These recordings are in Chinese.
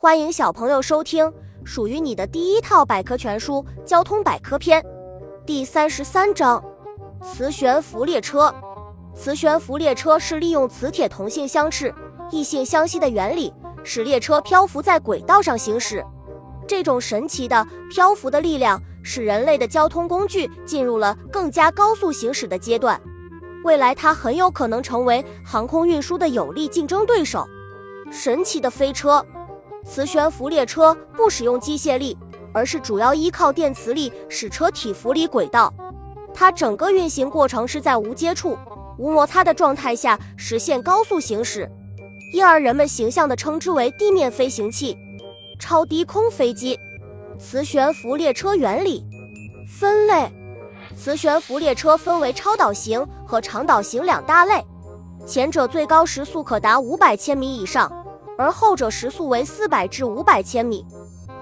欢迎小朋友收听属于你的第一套百科全书《交通百科篇》第三十三章：磁悬浮列车。磁悬浮列车是利用磁铁同性相斥、异性相吸的原理，使列车漂浮在轨道上行驶。这种神奇的漂浮的力量，使人类的交通工具进入了更加高速行驶的阶段。未来，它很有可能成为航空运输的有力竞争对手。神奇的飞车。磁悬浮列车不使用机械力，而是主要依靠电磁力使车体浮离轨道。它整个运行过程是在无接触、无摩擦的状态下实现高速行驶，因而人们形象地称之为地面飞行器、超低空飞机。磁悬浮列车原理分类：磁悬浮列车分为超导型和长导型两大类，前者最高时速可达五百千米以上。而后者时速为四百至五百千米。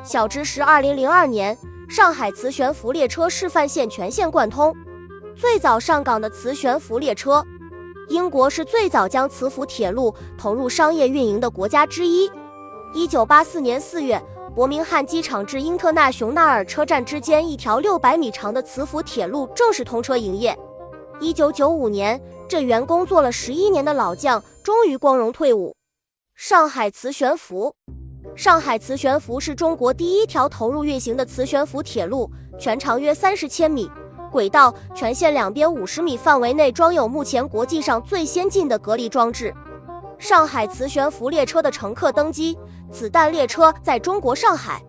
小知识：二零零二年，上海磁悬浮列车示范线全线贯通，最早上岗的磁悬浮列车。英国是最早将磁浮铁路投入商业运营的国家之一。一九八四年四月，伯明翰机场至英特纳雄纳尔车站之间一条六百米长的磁浮铁路正式通车营业。一九九五年，这员工做了十一年的老将终于光荣退伍。上海磁悬浮，上海磁悬浮是中国第一条投入运行的磁悬浮铁路，全长约三十千米，轨道全线两边五十米范围内装有目前国际上最先进的隔离装置。上海磁悬浮列车的乘客登机，子弹列车在中国上海。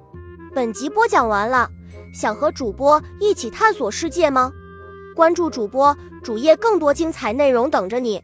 本集播讲完了，想和主播一起探索世界吗？关注主播主页，更多精彩内容等着你。